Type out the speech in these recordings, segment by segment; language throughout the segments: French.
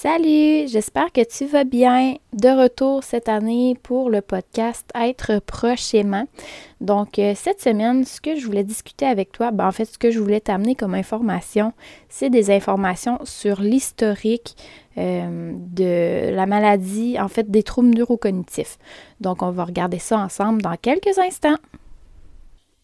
Salut, j'espère que tu vas bien. De retour cette année pour le podcast Être prochainement. Donc, euh, cette semaine, ce que je voulais discuter avec toi, ben, en fait, ce que je voulais t'amener comme information, c'est des informations sur l'historique euh, de la maladie, en fait, des troubles neurocognitifs. Donc, on va regarder ça ensemble dans quelques instants.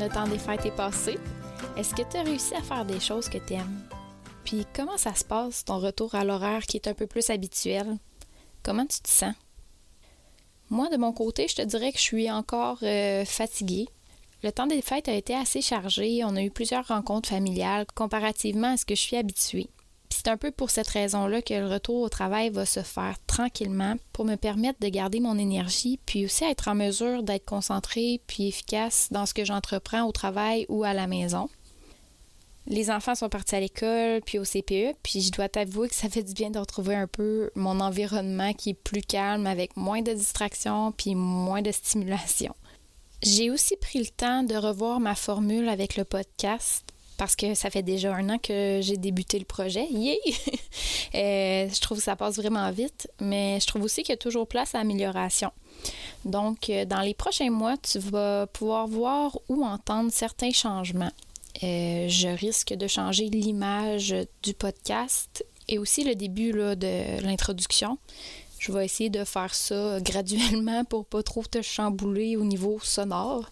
Le temps des fêtes est passé. Est-ce que tu as réussi à faire des choses que tu aimes? Puis comment ça se passe, ton retour à l'horaire qui est un peu plus habituel? Comment tu te sens? Moi, de mon côté, je te dirais que je suis encore euh, fatiguée. Le temps des fêtes a été assez chargé. On a eu plusieurs rencontres familiales comparativement à ce que je suis habituée c'est un peu pour cette raison-là que le retour au travail va se faire tranquillement pour me permettre de garder mon énergie, puis aussi être en mesure d'être concentrée puis efficace dans ce que j'entreprends au travail ou à la maison. Les enfants sont partis à l'école, puis au CPE, puis je dois t'avouer que ça fait du bien de retrouver un peu mon environnement qui est plus calme, avec moins de distractions, puis moins de stimulation. J'ai aussi pris le temps de revoir ma formule avec le podcast parce que ça fait déjà un an que j'ai débuté le projet. Yay! Euh, je trouve que ça passe vraiment vite, mais je trouve aussi qu'il y a toujours place à amélioration. Donc, euh, dans les prochains mois, tu vas pouvoir voir ou entendre certains changements. Euh, je risque de changer l'image du podcast et aussi le début de l'introduction. Je vais essayer de faire ça graduellement pour pas trop te chambouler au niveau sonore.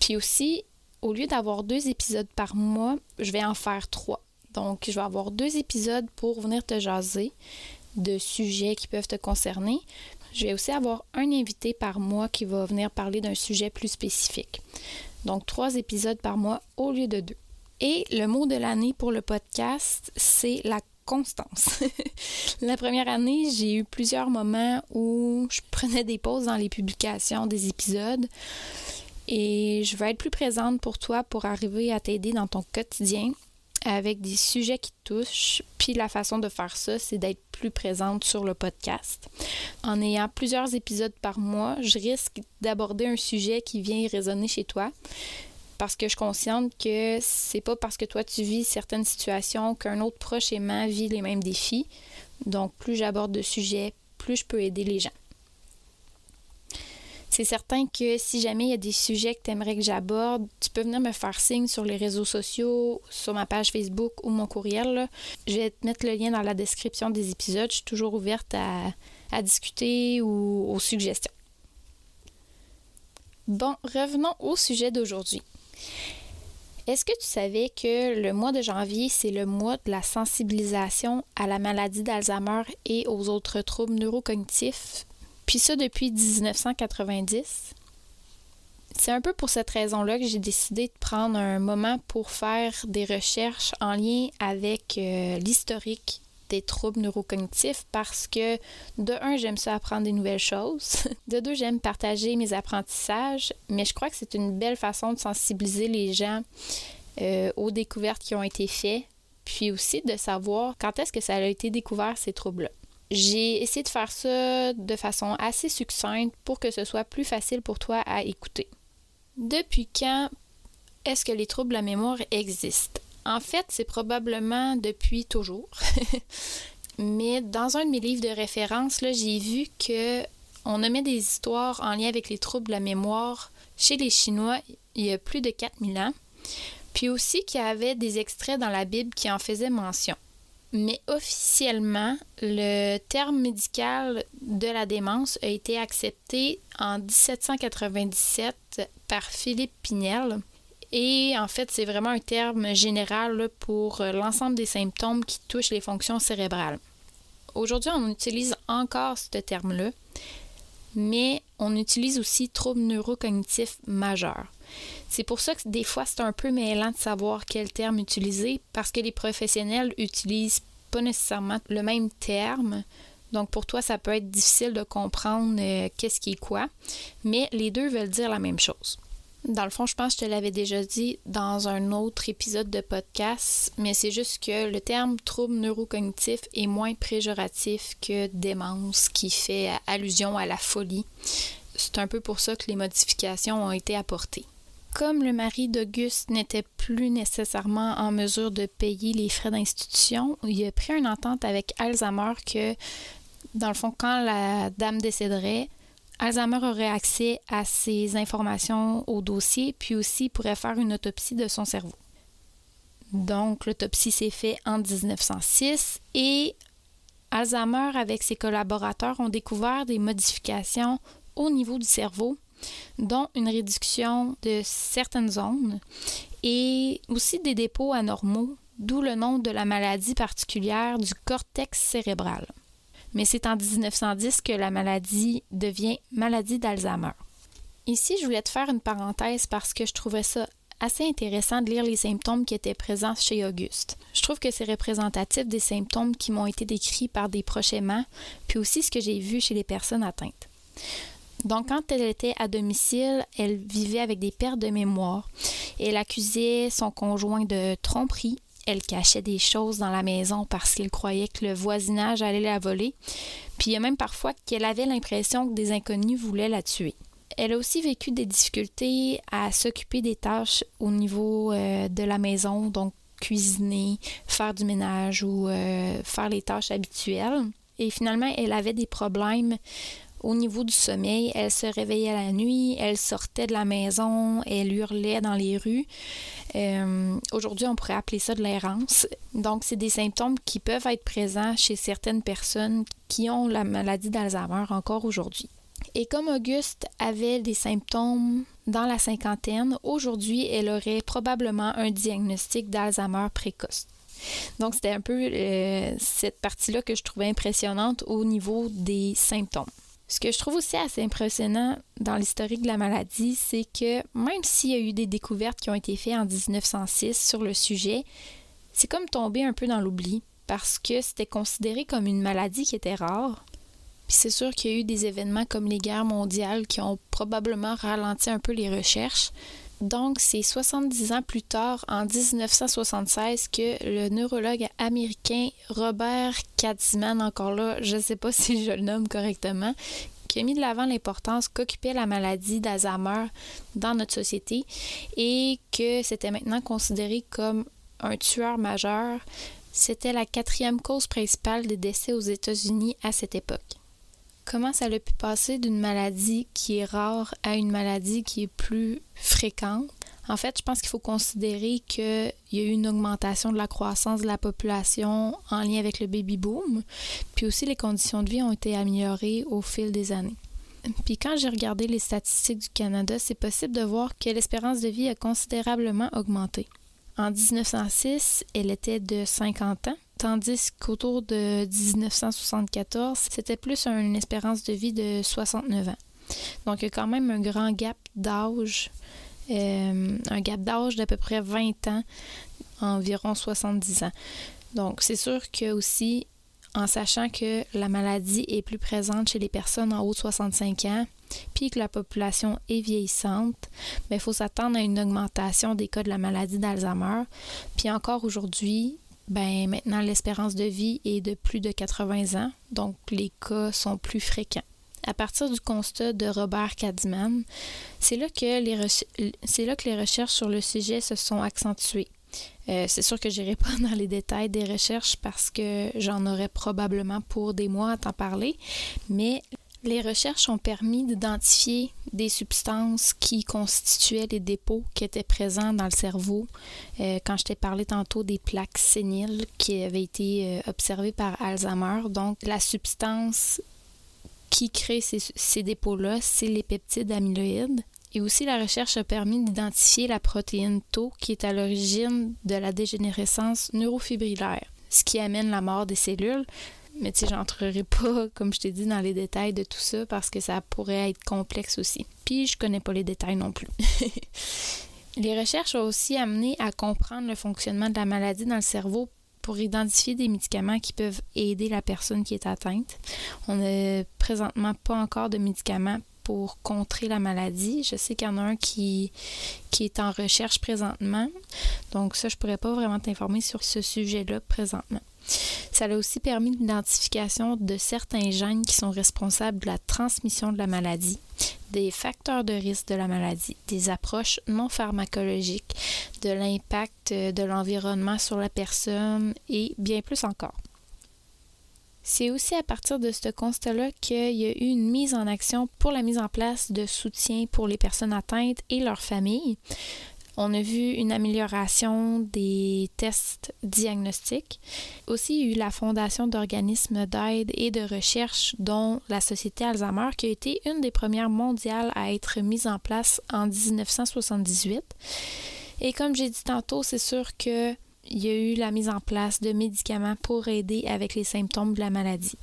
Puis aussi, au lieu d'avoir deux épisodes par mois, je vais en faire trois. Donc, je vais avoir deux épisodes pour venir te jaser de sujets qui peuvent te concerner. Je vais aussi avoir un invité par mois qui va venir parler d'un sujet plus spécifique. Donc, trois épisodes par mois au lieu de deux. Et le mot de l'année pour le podcast, c'est la constance. la première année, j'ai eu plusieurs moments où je prenais des pauses dans les publications des épisodes et je vais être plus présente pour toi pour arriver à t'aider dans ton quotidien avec des sujets qui te touchent. Puis la façon de faire ça, c'est d'être plus présente sur le podcast. En ayant plusieurs épisodes par mois, je risque d'aborder un sujet qui vient résonner chez toi parce que je suis consciente que c'est pas parce que toi tu vis certaines situations qu'un autre proche aimant vit les mêmes défis. Donc plus j'aborde de sujets, plus je peux aider les gens. C'est certain que si jamais il y a des sujets que tu aimerais que j'aborde, tu peux venir me faire signe sur les réseaux sociaux, sur ma page Facebook ou mon courriel. Je vais te mettre le lien dans la description des épisodes. Je suis toujours ouverte à, discuter ou aux suggestions. Bon, revenons au sujet d'aujourd'hui. Est-ce que tu savais que le mois de janvier, c'est le mois de la sensibilisation à la maladie d'Alzheimer et aux autres troubles neurocognitifs? Puis ça depuis 1990. C'est un peu pour cette raison-là que j'ai décidé de prendre un moment pour faire des recherches en lien avec euh, l'historique des troubles neurocognitifs parce que de un, j'aime ça apprendre des nouvelles choses. De deux, j'aime partager mes apprentissages, mais je crois que c'est une belle façon de sensibiliser les gens euh, aux découvertes qui ont été faites, puis aussi de savoir quand est-ce que ça a été découvert ces troubles-là. J'ai essayé de faire ça de façon assez succincte pour que ce soit plus facile pour toi à écouter. Depuis quand est-ce que les troubles de la mémoire existent? En fait, c'est probablement depuis toujours. Mais dans un de mes livres de référence, j'ai vu que on nommait des histoires en lien avec les troubles de la mémoire chez les Chinois il y a plus de 4000 ans. Puis aussi qu'il y avait des extraits dans la Bible qui en faisaient mention. Mais officiellement, le terme médical de la démence a été accepté en 1797 par Philippe Pinel Et en fait, c'est vraiment un terme général pour euh, l'ensemble des symptômes qui touchent les fonctions cérébrales. Aujourd'hui, on utilise encore ce terme-là, mais on utilise aussi troubles neurocognitifs majeurs. C'est pour ça que des fois, c'est un peu mêlant de savoir quel terme utiliser parce que les professionnels utilisent pas nécessairement le même terme. Donc pour toi, ça peut être difficile de comprendre euh, qu'est-ce qui est quoi, mais les deux veulent dire la même chose. Dans le fond, je pense que je te l'avais déjà dit dans un autre épisode de podcast, mais c'est juste que le terme trouble neurocognitif est moins péjoratif que démence qui fait allusion à la folie. C'est un peu pour ça que les modifications ont été apportées. Comme le mari d'Auguste n'était plus nécessairement en mesure de payer les frais d'institution, il a pris une entente avec Alzheimer que, dans le fond, quand la dame décéderait, Alzheimer aurait accès à ces informations au dossier, puis aussi pourrait faire une autopsie de son cerveau. Donc, l'autopsie s'est faite en 1906 et Alzheimer, avec ses collaborateurs, ont découvert des modifications au niveau du cerveau, dont une réduction de certaines zones et aussi des dépôts anormaux, d'où le nom de la maladie particulière du cortex cérébral mais c'est en 1910 que la maladie devient maladie d'Alzheimer. Ici, je voulais te faire une parenthèse parce que je trouvais ça assez intéressant de lire les symptômes qui étaient présents chez Auguste. Je trouve que c'est représentatif des symptômes qui m'ont été décrits par des proches aimants, puis aussi ce que j'ai vu chez les personnes atteintes. Donc, quand elle était à domicile, elle vivait avec des pertes de mémoire. Elle accusait son conjoint de tromperie elle cachait des choses dans la maison parce qu'elle croyait que le voisinage allait la voler. Puis il y a même parfois qu'elle avait l'impression que des inconnus voulaient la tuer. Elle a aussi vécu des difficultés à s'occuper des tâches au niveau euh, de la maison, donc cuisiner, faire du ménage ou euh, faire les tâches habituelles. Et finalement, elle avait des problèmes au niveau du sommeil, elle se réveillait la nuit, elle sortait de la maison, elle hurlait dans les rues. Euh, aujourd'hui, on pourrait appeler ça de l'errance. Donc, c'est des symptômes qui peuvent être présents chez certaines personnes qui ont la maladie d'Alzheimer encore aujourd'hui. Et comme Auguste avait des symptômes dans la cinquantaine, aujourd'hui, elle aurait probablement un diagnostic d'Alzheimer précoce. Donc, c'était un peu euh, cette partie-là que je trouvais impressionnante au niveau des symptômes. Ce que je trouve aussi assez impressionnant dans l'historique de la maladie, c'est que même s'il y a eu des découvertes qui ont été faites en 1906 sur le sujet, c'est comme tomber un peu dans l'oubli parce que c'était considéré comme une maladie qui était rare. Puis c'est sûr qu'il y a eu des événements comme les guerres mondiales qui ont probablement ralenti un peu les recherches, donc, c'est 70 ans plus tard, en 1976, que le neurologue américain Robert Katzman, encore là, je ne sais pas si je le nomme correctement, qui a mis de l'avant l'importance qu'occupait la maladie d'Alzheimer dans notre société et que c'était maintenant considéré comme un tueur majeur. C'était la quatrième cause principale des décès aux États-Unis à cette époque comment ça a pu passer d'une maladie qui est rare à une maladie qui est plus fréquente? En fait, je pense qu'il faut considérer qu'il y a eu une augmentation de la croissance de la population en lien avec le baby boom, puis aussi les conditions de vie ont été améliorées au fil des années. Puis quand j'ai regardé les statistiques du Canada, c'est possible de voir que l'espérance de vie a considérablement augmenté. En 1906, elle était de 50 ans, tandis qu'autour de 1974, c'était plus une espérance de vie de 69 ans. Donc, il y a quand même un grand gap d'âge, euh, un gap d'âge d'à peu près 20 ans, environ 70 ans. Donc, c'est sûr que aussi, en sachant que la maladie est plus présente chez les personnes en haut de 65 ans, puis que la population est vieillissante, mais ben, il faut s'attendre à une augmentation des cas de la maladie d'Alzheimer. Puis encore aujourd'hui, ben maintenant l'espérance de vie est de plus de 80 ans, donc les cas sont plus fréquents. À partir du constat de Robert Cadman, c'est là, que les recherches sur le sujet se sont accentuées. Euh, c'est sûr que je n'irai pas dans les détails des recherches parce que j'en aurais probablement pour des mois à t'en parler, mais les recherches ont permis d'identifier des substances qui constituaient les dépôts qui étaient présents dans le cerveau. Euh, quand je t'ai parlé tantôt des plaques séniles qui avaient été euh, observées par Alzheimer, donc la substance qui crée ces, dépôts-là, c'est les peptides amyloïdes. Et aussi, la recherche a permis d'identifier la protéine Tau qui est à l'origine de la dégénérescence neurofibrillaire, ce qui amène la mort des cellules. Mais tu sais, j'entrerai pas, comme je t'ai dit, dans les détails de tout ça parce que ça pourrait être complexe aussi. Puis, je connais pas les détails non plus. les recherches ont aussi amené à comprendre le fonctionnement de la maladie dans le cerveau pour identifier des médicaments qui peuvent aider la personne qui est atteinte. On n'a présentement pas encore de médicaments pour contrer la maladie. Je sais qu'il y en a un qui, qui est en recherche présentement. Donc ça, je ne pourrais pas vraiment t'informer sur ce sujet-là présentement. Ça a aussi permis l'identification de certains gènes qui sont responsables de la transmission de la maladie, des facteurs de risque de la maladie, des approches non pharmacologiques, de l'impact de l'environnement sur la personne et bien plus encore. C'est aussi à partir de ce constat-là qu'il y a eu une mise en action pour la mise en place de soutien pour les personnes atteintes et leurs familles. On a vu une amélioration des tests diagnostiques. Aussi, il y a eu la fondation d'organismes d'aide et de recherche, dont la Société Alzheimer, qui a été une des premières mondiales à être mise en place en 1978. Et comme j'ai dit tantôt, c'est sûr que il y a eu la mise en place de médicaments pour aider avec les symptômes de la maladie.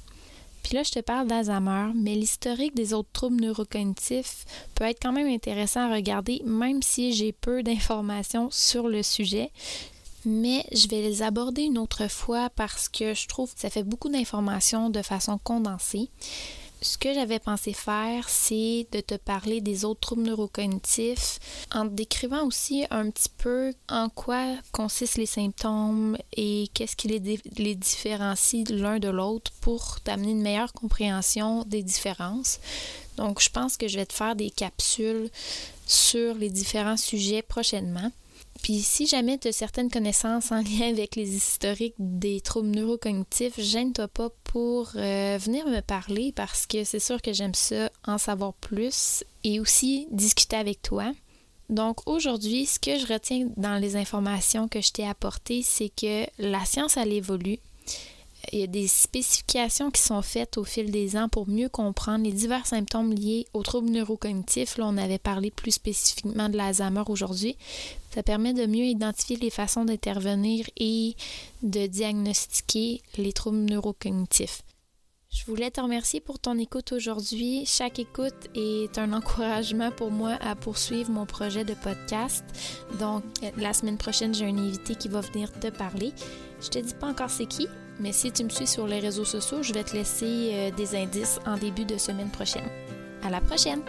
Puis là, je te parle d'Alzheimer, mais l'historique des autres troubles neurocognitifs peut être quand même intéressant à regarder, même si j'ai peu d'informations sur le sujet. Mais je vais les aborder une autre fois parce que je trouve que ça fait beaucoup d'informations de façon condensée ce que j'avais pensé faire, c'est de te parler des autres troubles neurocognitifs en te décrivant aussi un petit peu en quoi consistent les symptômes et qu'est-ce qui les, les différencie l'un de l'autre pour t'amener une meilleure compréhension des différences. Donc, je pense que je vais te faire des capsules sur les différents sujets prochainement. Puis si jamais tu as certaines connaissances en lien avec les historiques des troubles neurocognitifs, gêne-toi pas pour euh, venir me parler parce que c'est sûr que j'aime ça en savoir plus et aussi discuter avec toi. Donc aujourd'hui, ce que je retiens dans les informations que je t'ai apportées, c'est que la science, elle évolue. Il y a des spécifications qui sont faites au fil des ans pour mieux comprendre les divers symptômes liés aux troubles neurocognitifs. Là, on avait parlé plus spécifiquement de l'Alzheimer aujourd'hui. Ça permet de mieux identifier les façons d'intervenir et de diagnostiquer les troubles neurocognitifs. Je voulais te remercier pour ton écoute aujourd'hui. Chaque écoute est un encouragement pour moi à poursuivre mon projet de podcast. Donc, la semaine prochaine, j'ai un invité qui va venir te parler. Je te dis pas encore c'est qui, mais si tu me suis sur les réseaux sociaux, je vais te laisser euh, des indices en début de semaine prochaine. À la prochaine!